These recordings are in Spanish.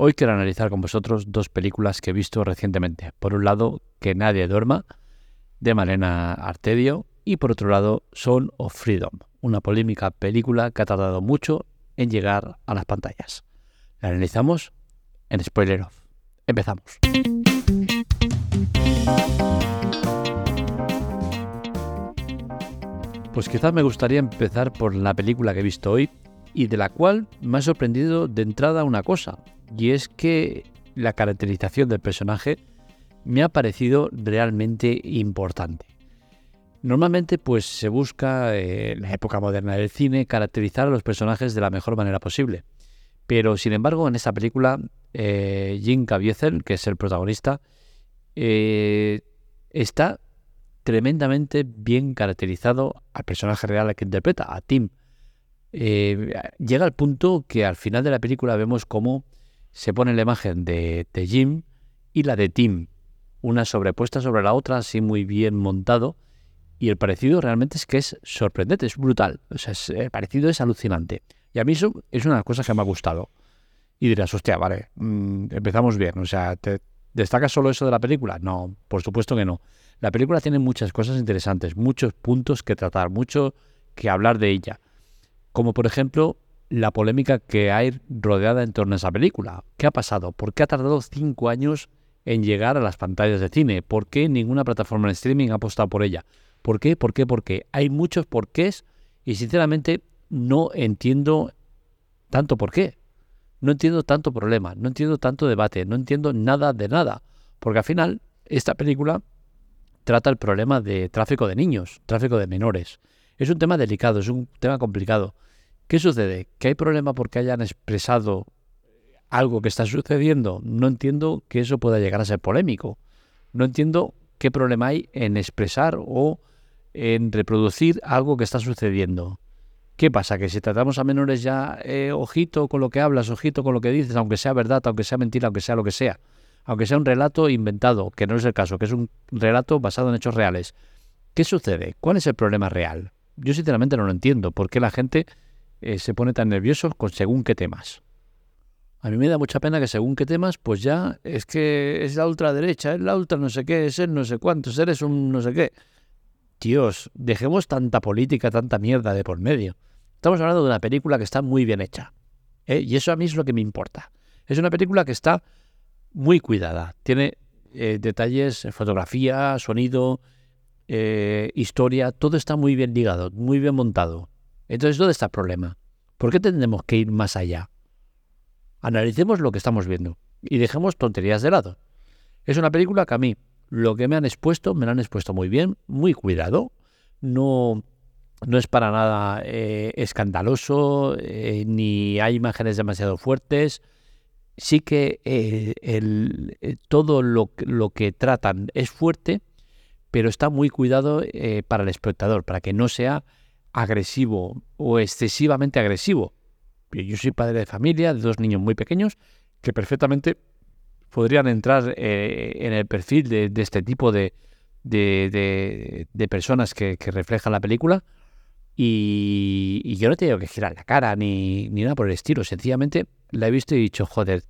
Hoy quiero analizar con vosotros dos películas que he visto recientemente. Por un lado, Que nadie duerma, de Malena Artedio, y por otro lado, Son of Freedom, una polémica película que ha tardado mucho en llegar a las pantallas. La analizamos en Spoiler Off. Empezamos. Pues quizás me gustaría empezar por la película que he visto hoy y de la cual me ha sorprendido de entrada una cosa, y es que la caracterización del personaje me ha parecido realmente importante. Normalmente pues se busca eh, en la época moderna del cine caracterizar a los personajes de la mejor manera posible. Pero sin embargo en esta película eh, Jim Caviezel, que es el protagonista, eh, está tremendamente bien caracterizado al personaje real que interpreta, a Tim. llega al punto que al final de la película vemos cómo se pone la imagen de, Jim y la de Tim, una sobrepuesta sobre la otra, así muy bien montado, y el parecido realmente es que es sorprendente, es brutal, o sea, el parecido es alucinante. Y a mí eso es una de las cosas que me ha gustado. Y dirás, hostia, vale, mm, empezamos bien, o sea, ¿te solo eso de la película? No, por supuesto que no. La película tiene muchas cosas interesantes, muchos puntos que tratar, mucho que hablar de ella. Como por ejemplo la polémica que hay rodeada en torno a esa película. ¿Qué ha pasado? ¿Por qué ha tardado cinco años en llegar a las pantallas de cine? ¿Por qué ninguna plataforma de streaming ha apostado por ella? ¿Por qué? ¿Por qué? ¿Por qué? Hay muchos porqués y sinceramente no entiendo tanto por qué. No entiendo tanto problema, no entiendo tanto debate, no entiendo nada de nada. Porque al final esta película trata el problema de tráfico de niños, tráfico de menores. Es un tema delicado, es un tema complicado. ¿Qué sucede? ¿Que hay problema porque hayan expresado algo que está sucediendo? No entiendo que eso pueda llegar a ser polémico. No entiendo qué problema hay en expresar o en reproducir algo que está sucediendo. ¿Qué pasa? Que si tratamos a menores ya, eh, ojito con lo que hablas, ojito con lo que dices, aunque sea verdad, aunque sea mentira, aunque sea lo que sea, aunque sea un relato inventado, que no es el caso, que es un relato basado en hechos reales. ¿Qué sucede? ¿Cuál es el problema real? Yo sinceramente no lo entiendo. ¿Por qué la gente eh, se pone tan nervioso con según qué temas. A mí me da mucha pena que según qué temas, pues ya es que es la ultraderecha, es la ultra no sé qué, es el no sé cuántos, eres un no sé qué. Dios, dejemos tanta política, tanta mierda de por medio. Estamos hablando de una película que está muy bien hecha. ¿eh? Y eso a mí es lo que me importa. Es una película que está muy cuidada. Tiene eh, detalles, fotografía, sonido, historia, todo está muy bien ligado, muy bien montado. Entonces, ¿dónde está el problema? ¿Por qué tendremos que ir más allá? Analicemos lo que estamos viendo y dejemos tonterías de lado. Es una película que a mí lo que me han expuesto, me lo han expuesto muy bien, muy cuidado. No, no es para nada eh, escandaloso, eh, ni hay imágenes demasiado fuertes. Sí que eh, todo lo, lo, que tratan es fuerte, pero está muy cuidado para el espectador, para que no sea agresivo o excesivamente agresivo. Yo soy padre de familia, de dos niños muy pequeños, que perfectamente podrían entrar eh, en el perfil de, este tipo de, de, personas que, reflejan la película. Y, yo no tengo que girar la cara ni, ni nada por el estilo. Sencillamente la he visto y he dicho, joder,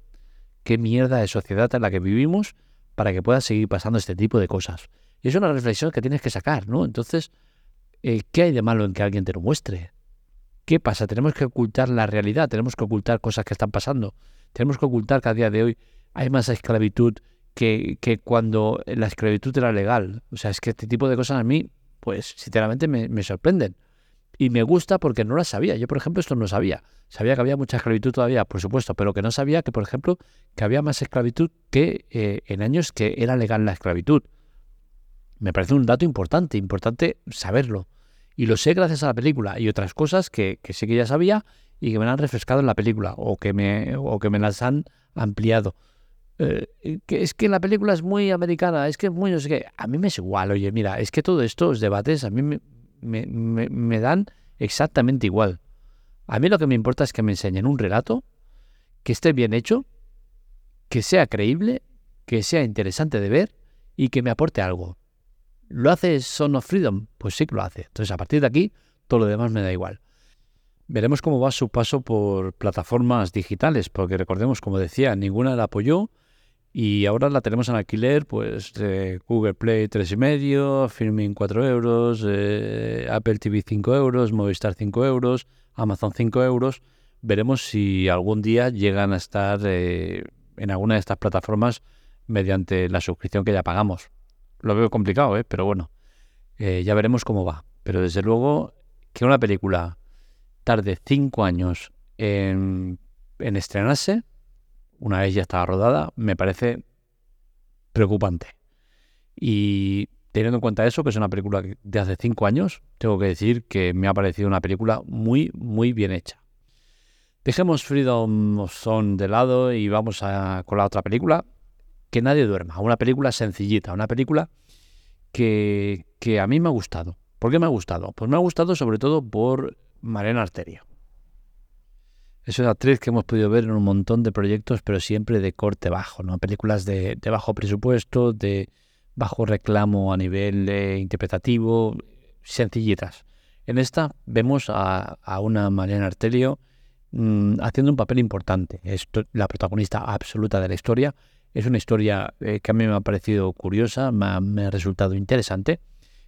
qué mierda de sociedad en la que vivimos para que pueda seguir pasando este tipo de cosas. Y es una reflexión que tienes que sacar, ¿no? Entonces, ¿qué hay de malo en que alguien te lo muestre? ¿Qué pasa? Tenemos que ocultar la realidad, tenemos que ocultar cosas que están pasando, tenemos que ocultar que a día de hoy hay más esclavitud que, que cuando la esclavitud era legal. O sea, es que este tipo de cosas a mí, pues sinceramente me, me sorprenden. Y me gusta porque no las sabía. Yo, por ejemplo, esto no sabía. Sabía que había mucha esclavitud todavía, por supuesto, pero que no sabía que, por ejemplo, que había más esclavitud que eh, en años que era legal la esclavitud. Me parece un dato importante, importante saberlo. Y lo sé gracias a la película y otras cosas que, que sí que ya sabía y que me han refrescado en la película o que me, o que me las han ampliado. Eh, que es que la película es muy americana, es que es muy no sé qué. A mí me es igual, oye, mira, es que todos estos debates a mí me, me, me dan exactamente igual. A mí lo que me importa es que me enseñen un relato, que esté bien hecho, que sea creíble, que sea interesante de ver y que me aporte algo. ¿Lo hace Son of Freedom? Pues sí que lo hace. Entonces, a partir de aquí, todo lo demás me da igual. Veremos cómo va su paso por plataformas digitales, porque recordemos, como decía, ninguna la apoyó y ahora la tenemos en alquiler, pues Google Play 3,5, Filming 4 euros, eh, Apple TV 5 euros, Movistar 5 euros, Amazon 5 euros. Veremos si algún día llegan a estar eh, en alguna de estas plataformas mediante la suscripción que ya pagamos. Lo veo complicado, ¿eh? pero bueno, eh, ya veremos cómo va. Pero desde luego que una película tarde cinco años en, en estrenarse, una vez ya estaba rodada, me parece preocupante. Y teniendo en cuenta eso, que es una película de hace cinco años, tengo que decir que me ha parecido una película muy, muy bien hecha. Dejemos Freedom Zone de lado y vamos a, con la otra película, Que nadie duerma. Una película sencillita, una película que, que a mí me ha gustado. ¿Por qué me ha gustado? Pues me ha gustado sobre todo por Marena Arterio. Es una actriz que hemos podido ver en un montón de proyectos, pero siempre de corte bajo, ¿no? Películas de, de bajo presupuesto, de bajo reclamo a nivel eh, interpretativo, sencillitas. En esta vemos a, a una Mariana Artelio mmm, haciendo un papel importante. Es la protagonista absoluta de la historia. Es una historia eh, que a mí me ha parecido curiosa, me ha, resultado interesante.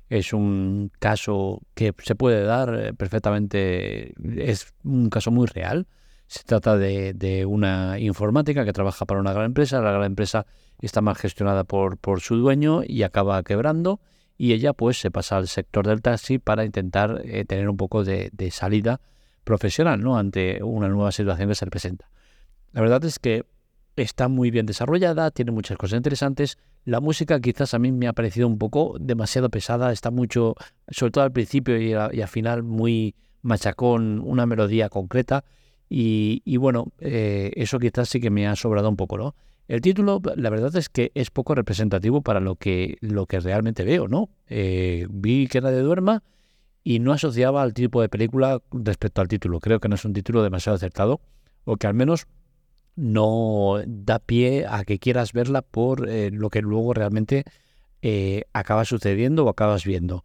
Es un caso que se puede dar eh, perfectamente, es un caso muy real. Se trata de, una informática que trabaja para una gran empresa. La gran empresa está mal gestionada por, su dueño y acaba quebrando. Y ella pues se pasa al sector del taxi para intentar eh, tener un poco de, salida profesional ¿no? ante una nueva situación que se presenta. La verdad es que está muy bien desarrollada, tiene muchas cosas interesantes. La música quizás a mí me ha parecido un poco demasiado pesada, está mucho, sobre todo al principio y, a, al final, muy machacón, una melodía concreta y, y bueno, eh, eso quizás sí que me ha sobrado un poco, ¿no? El título, la verdad es que es poco representativo para lo que, lo que realmente veo, ¿no? Eh, vi que era de duerma y no asociaba al tipo de película respecto al título. Creo que no es un título demasiado acertado o que al menos no da pie a que quieras verla por eh, lo que luego realmente eh, acaba sucediendo o acabas viendo.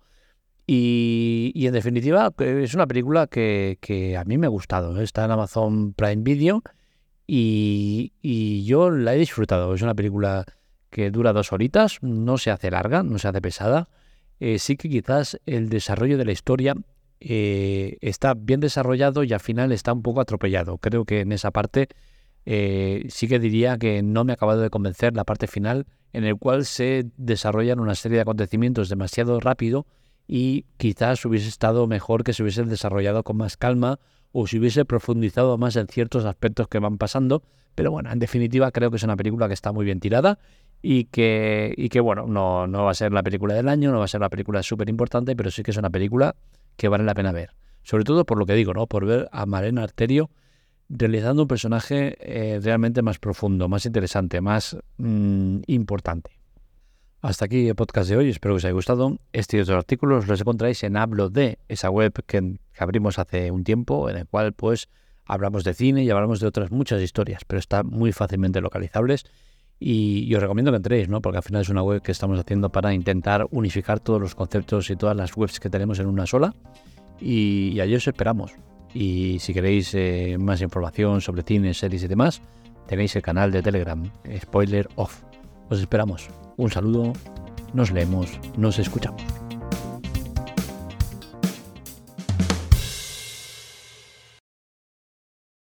Y, y, en definitiva, es una película que, a mí me ha gustado. Está en Amazon Prime Video y, yo la he disfrutado. Es una película que dura dos horitas, no se hace larga, no se hace pesada. Eh, sí que quizás el desarrollo de la historia eh, está bien desarrollado y al final está un poco atropellado. Creo que en esa parte eh, sí que diría que no me ha acabado de convencer la parte final en el cual se desarrollan una serie de acontecimientos demasiado rápido y quizás hubiese estado mejor que se hubiese desarrollado con más calma o si hubiese profundizado más en ciertos aspectos que van pasando. Pero bueno, en definitiva creo que es una película que está muy bien tirada y que, y que bueno, no, no va a ser la película del año, no va a ser la película súper importante, pero sí que es una película que vale la pena ver. Sobre todo por lo que digo, ¿no? Por ver a Marena Arterio realizando un personaje eh, realmente más profundo, más interesante, más mmm, importante. Hasta aquí el podcast de hoy, espero que os haya gustado. Este y otros artículos los encontráis en Hablo de, esa web que, abrimos hace un tiempo, en el cual pues hablamos de cine y hablamos de otras muchas historias, pero está muy fácilmente localizables y, y, os recomiendo que entréis, ¿no? porque al final es una web que estamos haciendo para intentar unificar todos los conceptos y todas las webs que tenemos en una sola y, y allí os esperamos. Y si queréis eh, más información sobre cine, series y demás, tenéis el canal de Telegram, Spoiler Off. Os esperamos. Un saludo, nos leemos, nos escuchamos.